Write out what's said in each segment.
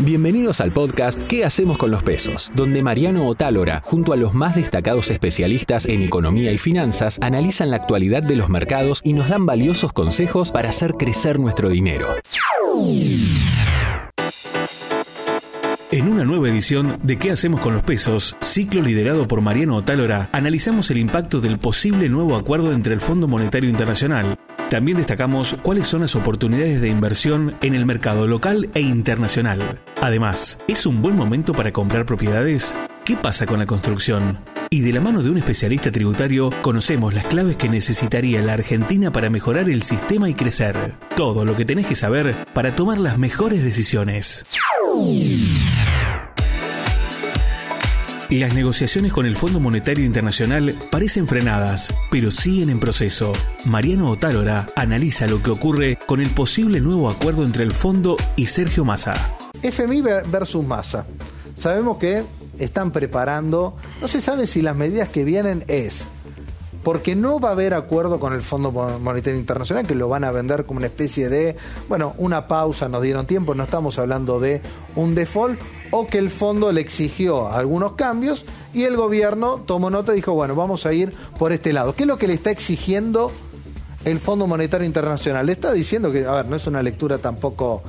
Bienvenidos al podcast ¿Qué hacemos con los pesos? Donde Mariano Otálora, junto a los más destacados especialistas en economía y finanzas, analizan la actualidad de los mercados y nos dan valiosos consejos para hacer crecer nuestro dinero. En una nueva edición de ¿Qué hacemos con los pesos? Ciclo liderado por Mariano Otálora, analizamos el impacto del posible nuevo acuerdo entre el Fondo Monetario Internacional. También destacamos cuáles son las oportunidades de inversión en el mercado local e internacional. Además, ¿es un buen momento para comprar propiedades? ¿Qué pasa con la construcción? Y de la mano de un especialista tributario, conocemos las claves que necesitaría la Argentina para mejorar el sistema y crecer. Todo lo que tenés que saber para tomar las mejores decisiones. Las negociaciones con el Fondo Monetario Internacional parecen frenadas, pero siguen en proceso. Mariano Otálora analiza lo que ocurre con el posible nuevo acuerdo entre el fondo y Sergio Massa. FMI versus Massa. Sabemos que están preparando, no se sabe si las medidas que vienen es porque no va a haber acuerdo con el Fondo Monetario Internacional, que lo van a vender como una especie de, bueno, una pausa, nos dieron tiempo, no estamos hablando de un default, o que el fondo le exigió algunos cambios y el gobierno tomó nota y dijo, bueno, vamos a ir por este lado. ¿Qué es lo que le está exigiendo el Fondo Monetario Internacional? Le está diciendo que, a ver, no es una lectura tampoco...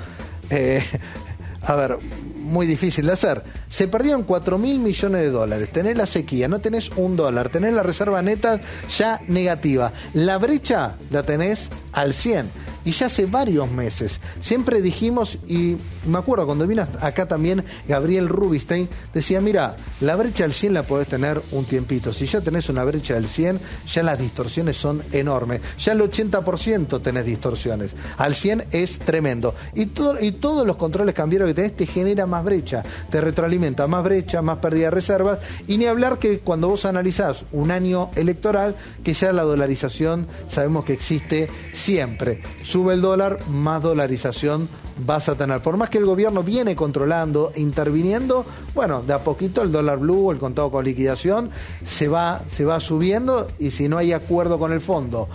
Eh, a ver, muy difícil de hacer. Se perdieron 4 mil millones de dólares. Tenés la sequía, no tenés un dólar. Tenés la reserva neta ya negativa. La brecha la tenés al 100 y ya hace varios meses. Siempre dijimos, y me acuerdo cuando vino acá también Gabriel Rubinstein, decía, mira, la brecha del 100 la podés tener un tiempito. Si ya tenés una brecha del 100, ya las distorsiones son enormes. Ya el 80% tenés distorsiones. Al 100 es tremendo. Y, todo, y todos los controles cambiarios que tenés te genera más brecha, te retroalimenta más brecha, más pérdida de reservas. Y ni hablar que cuando vos analizás un año electoral, que ya la dolarización sabemos que existe siempre sube el dólar, más dolarización vas a tener. Por más que el gobierno viene controlando, interviniendo, bueno, de a poquito el dólar blue, el contado con liquidación, se va, se va subiendo y si no hay acuerdo con el fondo,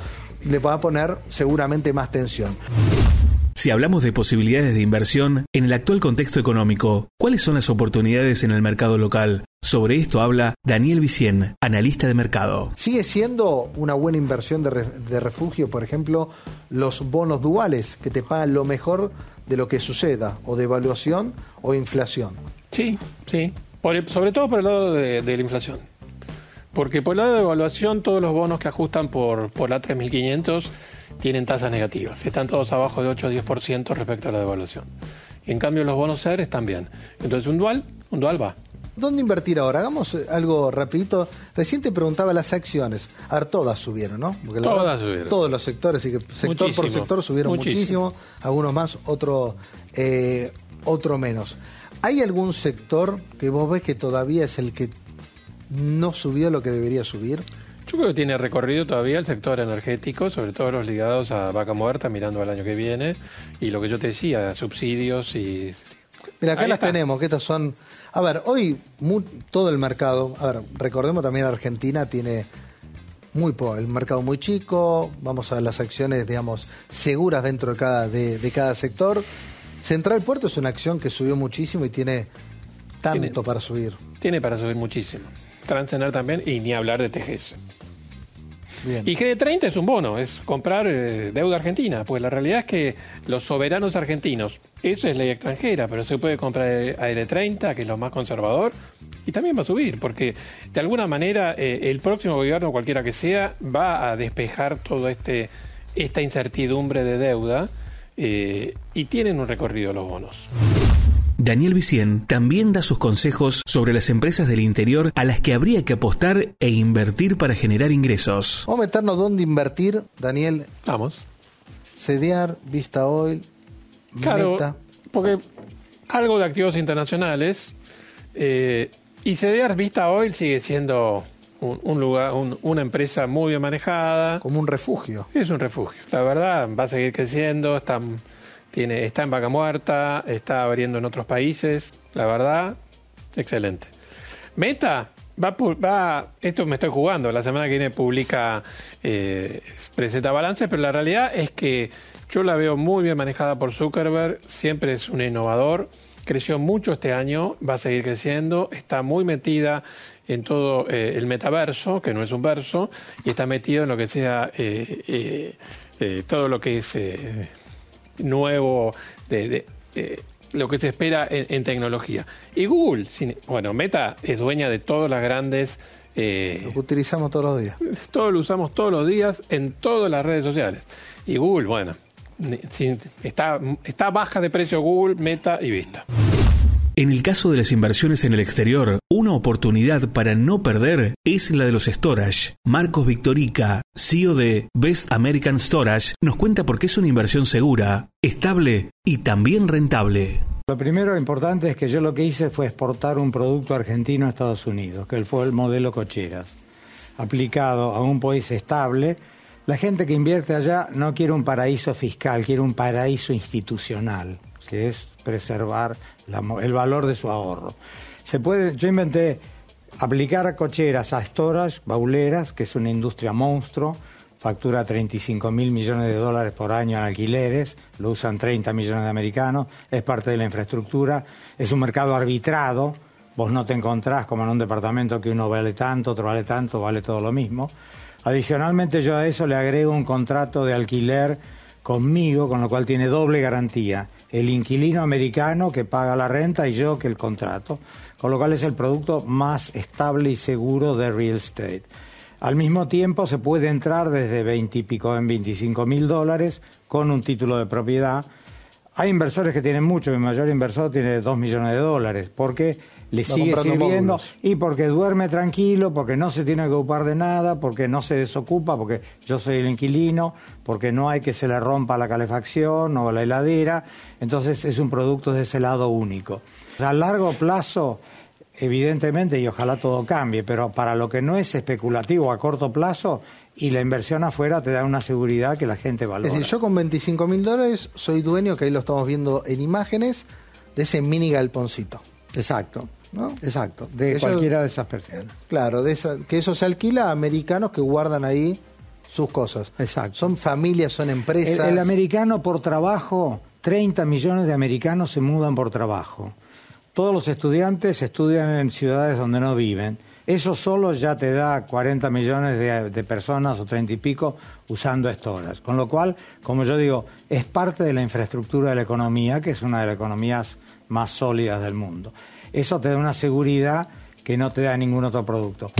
le va a poner seguramente más tensión. Si hablamos de posibilidades de inversión en el actual contexto económico, ¿cuáles son las oportunidades en el mercado local? Sobre esto habla Daniel Vicien, analista de mercado. ¿Sigue siendo una buena inversión de, refugio, por ejemplo, los bonos duales que te pagan lo mejor de lo que suceda, o de evaluación o inflación? Sí, sí, sobre todo por el lado de, la inflación. Porque por el lado de evaluación, todos los bonos que ajustan por, por la 3500 tienen tasas negativas. Están todos abajo de 8 o 10% respecto a la devaluación. en cambio los bonos SER están bien. Entonces un dual, un dual va. ¿Dónde invertir ahora? Hagamos eh, algo rapidito. Recién te preguntaba las acciones. A ver, todas subieron, ¿no? todas subieron. Todos los sectores, así que sector por sector subieron muchísimo. Algunos más, otro, eh, otro menos. ¿Hay algún sector que vos ves que todavía es el que no subió lo que debería subir? Yo creo que tiene recorrido todavía el sector energético, sobre todo los ligados a vaca muerta, mirando al año que viene, y lo que yo te decía, subsidios y... Mira, acá las tenemos, que estos son... A ver, hoy todo el mercado, a ver, recordemos también Argentina tiene muy poco, el mercado muy chico, vamos a las acciones, digamos, seguras dentro de cada, de, cada sector. Central Puerto es una acción que subió muchísimo y tiene tanto para subir. Tiene para subir muchísimo. Transener también, y ni hablar de TGS. Y GD30 es un bono, es comprar eh, deuda argentina, pues la realidad es que los soberanos argentinos, eso es ley extranjera, pero se puede comprar AL30, que es lo más conservador, y también va a subir, porque de alguna manera eh, el próximo gobierno, cualquiera que sea, va a despejar toda este, esta incertidumbre de deuda eh, y tienen un recorrido los bonos. Daniel Vicien también da sus consejos sobre las empresas del interior a las que habría que apostar e invertir para generar ingresos. Vamos a meternos dónde invertir, Daniel. Vamos. Sediar, Vista Oil, claro, porque algo de activos internacionales eh, y Sediar Vista Oil sigue siendo un, lugar, una empresa muy bien manejada. Como un refugio. Es un refugio. La verdad, va a seguir creciendo, están está en vaca muerta, está abriendo en otros países. La verdad, excelente. Meta, va, esto me estoy jugando. La semana que viene publica, eh, presenta balances, pero la realidad es que yo la veo muy bien manejada por Zuckerberg. Siempre es un innovador. Creció mucho este año, va a seguir creciendo. Está muy metida en todo eh, el metaverso, que no es un verso, y está metido en lo que sea eh, todo lo que es nuevo de, lo que se espera en, tecnología. Y Google, bueno, Meta es dueña de todas las grandes... Eh, lo utilizamos todos los días. Todo lo usamos todos los días en todas las redes sociales. Y Google, bueno, está, está baja de precio Google, Meta y Vista. En el caso de las inversiones en el exterior, una oportunidad para no perder es la de los storage. Marcos Victorica, CEO de Best American Storage, nos cuenta por qué es una inversión segura, estable y también rentable. Lo primero importante es que yo lo que hice fue exportar un producto argentino a Estados Unidos, que fue el modelo cocheras, aplicado a un país estable. La gente que invierte allá no quiere un paraíso fiscal, quiere un paraíso institucional, que es preservar el valor de su ahorro. Se puede, yo inventé aplicar cocheras a storage, bauleras, que es una industria monstruo, factura 35 mil millones de dólares por año en alquileres, lo usan 30 millones de americanos, es parte de la infraestructura, es un mercado arbitrado, vos no te encontrás como en un departamento que uno vale tanto, otro vale tanto, vale todo lo mismo. Adicionalmente yo a eso le agrego un contrato de alquiler conmigo, con lo cual tiene doble garantía el inquilino americano que paga la renta y yo que el contrato, con lo cual es el producto más estable y seguro de real estate. Al mismo tiempo se puede entrar desde 20 y pico en 25 mil dólares con un título de propiedad. Hay inversores que tienen mucho, mi mayor inversor tiene 2 millones de dólares, porque le sigue sirviendo y porque duerme tranquilo, porque no se tiene que ocupar de nada, porque no se desocupa, porque yo soy el inquilino, porque no hay que se le rompa la calefacción o la heladera. Entonces es un producto de ese lado único. A largo plazo, evidentemente, y ojalá todo cambie, pero para lo que no es especulativo a corto plazo, y la inversión afuera te da una seguridad que la gente valora. Es decir, yo con 25 mil dólares soy dueño, que ahí lo estamos viendo en imágenes, de ese mini galponcito. Exacto. ¿No? Exacto, de cualquiera de esas personas. Claro, de que eso se alquila a americanos que guardan ahí sus cosas. Exacto. Son familias, son empresas. El, americano por trabajo, 30 millones de americanos se mudan por trabajo. Todos los estudiantes estudian en ciudades donde no viven. Eso solo ya te da 40 millones de, de, personas o 30 y pico usando esto horas. Con lo cual, como yo digo, es parte de la infraestructura de la economía, que es una de las economías más sólidas del mundo. Eso te da una seguridad que no te da ningún otro producto.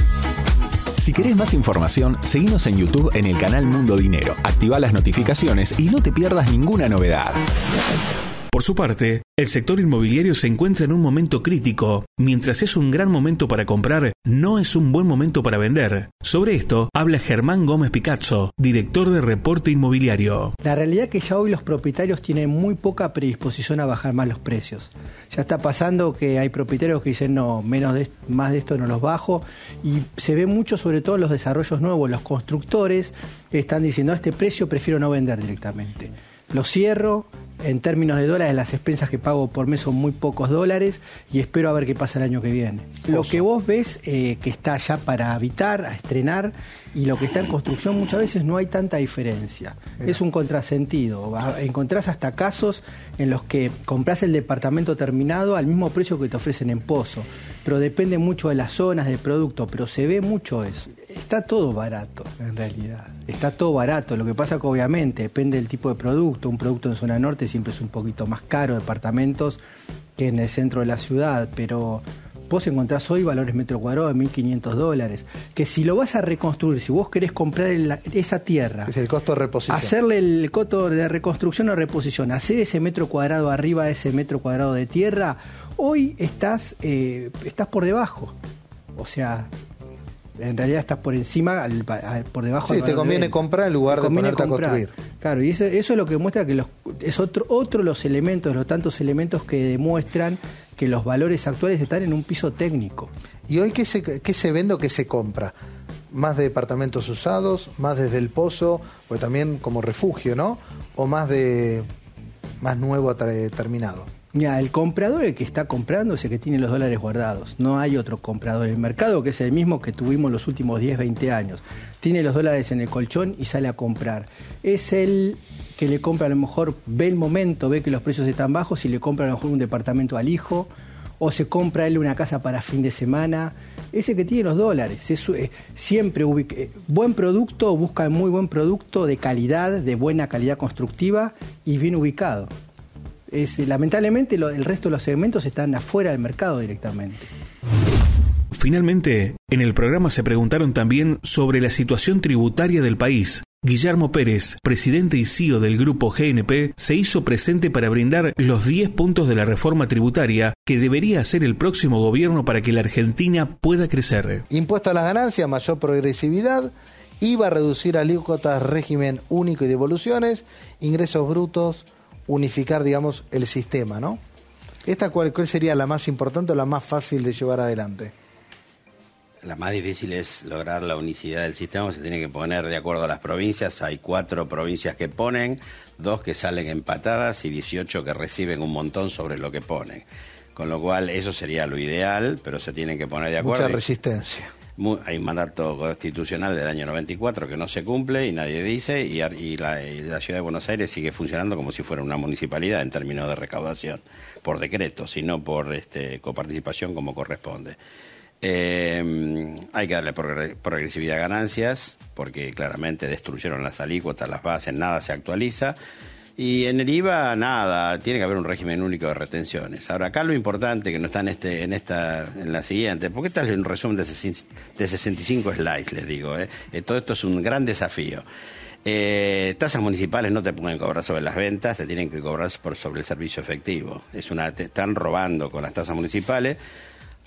Si querés más información, seguimos en YouTube en el canal Mundo Dinero. Activa las notificaciones y no te pierdas ninguna novedad. Por su parte, el sector inmobiliario se encuentra en un momento crítico. Mientras es un gran momento para comprar, no es un buen momento para vender. Sobre esto habla Germán Gómez Picazzo, director de Reporte Inmobiliario. La realidad es que ya hoy los propietarios tienen muy poca predisposición a bajar más los precios. Ya está pasando que hay propietarios que dicen no, menos de, más de esto no los bajo y se ve mucho sobre todo en los desarrollos nuevos, los constructores están diciendo a este precio prefiero no vender directamente. Lo cierro, en términos de dólares, las expensas que pago por mes son muy pocos dólares y espero a ver qué pasa el año que viene. Lo que vos ves eh, que está ya para habitar, a estrenar, y lo que está en construcción muchas veces no hay tanta diferencia. Es un contrasentido. Encontrás hasta casos en los que compras el departamento terminado al mismo precio que te ofrecen en Pozo. Pero depende mucho de las zonas, del producto, pero se ve mucho eso. Está todo barato, en realidad. Está todo barato. Lo que pasa que obviamente depende del tipo de producto. Un producto en zona norte siempre es un poquito más caro, departamentos, que en el centro de la ciudad, pero vos encontrás hoy valores metro cuadrado de 1.500 dólares. Que si lo vas a reconstruir, si vos querés comprar esa tierra. Es el costo de reposición. Hacerle el costo de reconstrucción o reposición, hacer ese metro cuadrado arriba de ese metro cuadrado de tierra, hoy estás, eh, estás por debajo. O sea, en realidad estás por encima, por debajo. Sí, te conviene comprar en lugar de ponerte a construir. Claro, y eso, es lo que muestra que los, es otro, otro los elementos, los tantos elementos que demuestran que los valores actuales están en un piso técnico. ¿Y hoy qué se, qué se vende o qué se compra? ¿Más de departamentos usados? ¿Más desde el pozo? O también como refugio, ¿no? ¿O más de más nuevo terminado? Mira, el comprador, el que está comprando, es el que tiene los dólares guardados. No hay otro comprador. El mercado, que es el mismo que tuvimos los últimos 10, 20 años, tiene los dólares en el colchón y sale a comprar. Es el que le compra, a lo mejor ve el momento, ve que los precios están bajos y le compra a lo mejor un departamento al hijo, o se compra él una casa para fin de semana. Ese que tiene los dólares. Es, eh, siempre eh, buen producto, busca muy buen producto de calidad, de buena calidad constructiva y bien ubicado lamentablemente el resto de los segmentos están afuera del mercado directamente. Finalmente, en el programa se preguntaron también sobre la situación tributaria del país. Guillermo Pérez, presidente y CEO del grupo GNP, se hizo presente para brindar los 10 puntos de la reforma tributaria que debería hacer el próximo gobierno para que la Argentina pueda crecer. Impuesto a las ganancias, mayor progresividad, IVA a reducir alícuotas, régimen único y devoluciones, ingresos brutos, unificar, digamos, el sistema, ¿no? ¿Esta cuál, sería la más importante o la más fácil de llevar adelante? La más difícil es lograr la unicidad del sistema, se tiene que poner de acuerdo a las provincias. Hay cuatro provincias que ponen, dos que salen empatadas y 18 que reciben un montón sobre lo que ponen. Con lo cual, eso sería lo ideal, pero se tienen que poner de acuerdo. Mucha resistencia hay un mandato constitucional del año 94 que no se cumple y nadie dice, y, la, ciudad de Buenos Aires sigue funcionando como si fuera una municipalidad en términos de recaudación, por decreto, sino por este, coparticipación como corresponde. Eh, hay que darle progresividad a ganancias, porque claramente destruyeron las alícuotas, las bases, nada se actualiza. Y en el IVA, nada, tiene que haber un régimen único de retenciones. Ahora, acá lo importante, que no está en, este, en, esta, en la siguiente, porque esta es un resumen de, 65 slides, les digo. ¿eh? ¿eh? todo esto es un gran desafío. Eh, tasas municipales no te pueden cobrar sobre las ventas, te tienen que cobrar sobre el servicio efectivo. Es una, te están robando con las tasas municipales.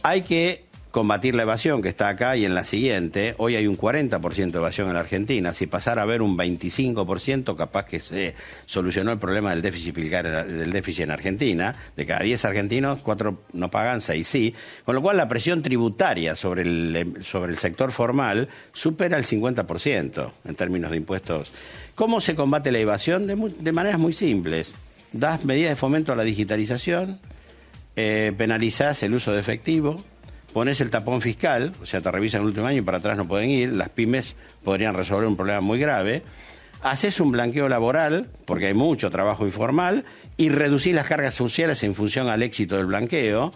Hay que combatir la evasión que está acá y en la siguiente. Hoy hay un 40% de evasión en la Argentina. Si pasara a haber un 25%, capaz que se solucionó el problema del déficit fiscal, del déficit en Argentina. De cada 10 argentinos, 4 no pagan, 6 sí. Con lo cual la presión tributaria sobre el, sobre el sector formal supera el 50% en términos de impuestos. ¿Cómo se combate la evasión? De, maneras muy simples. Das medidas de fomento a la digitalización, eh, penalizás el uso de efectivo, pones el tapón fiscal, o sea, te revisan el último año y para atrás no pueden ir, las pymes podrían resolver un problema muy grave. Haces un blanqueo laboral, porque hay mucho trabajo informal, y reducís las cargas sociales en función al éxito del blanqueo,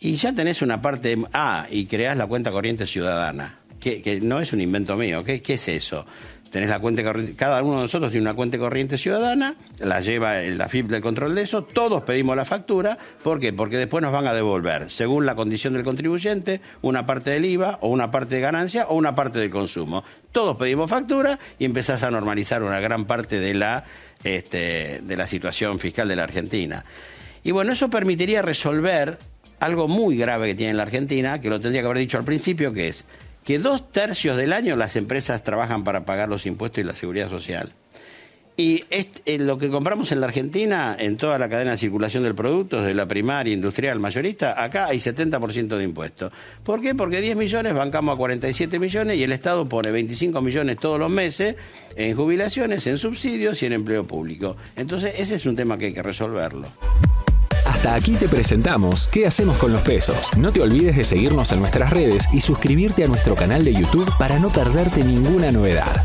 y ya tenés una parte. Ah, y creás la cuenta corriente ciudadana, que, no es un invento mío. ¿Qué, qué es eso? Tenés la cuenta corriente, cada uno de nosotros tiene una cuenta corriente ciudadana, la lleva la FIP del control de eso, todos pedimos la factura, ¿por qué? Porque después nos van a devolver, según la condición del contribuyente, una parte del IVA o una parte de ganancia o una parte del consumo. Todos pedimos factura y empezás a normalizar una gran parte de la, este, de la situación fiscal de la Argentina. Y bueno, eso permitiría resolver algo muy grave que tiene la Argentina, que lo tendría que haber dicho al principio, que es que dos tercios del año las empresas trabajan para pagar los impuestos y la seguridad social. Y eh, lo que compramos en la Argentina, en toda la cadena de circulación del producto, desde la primaria, industrial, mayorista, acá hay 70% de impuestos. ¿Por qué? Porque 10 millones bancamos a 47 millones y el Estado pone 25 millones todos los meses en jubilaciones, en subsidios y en empleo público. Entonces, ese es un tema que hay que resolverlo. Hasta aquí te presentamos ¿Qué hacemos con los pesos? No te olvides de seguirnos en nuestras redes y suscribirte a nuestro canal de YouTube para no perderte ninguna novedad.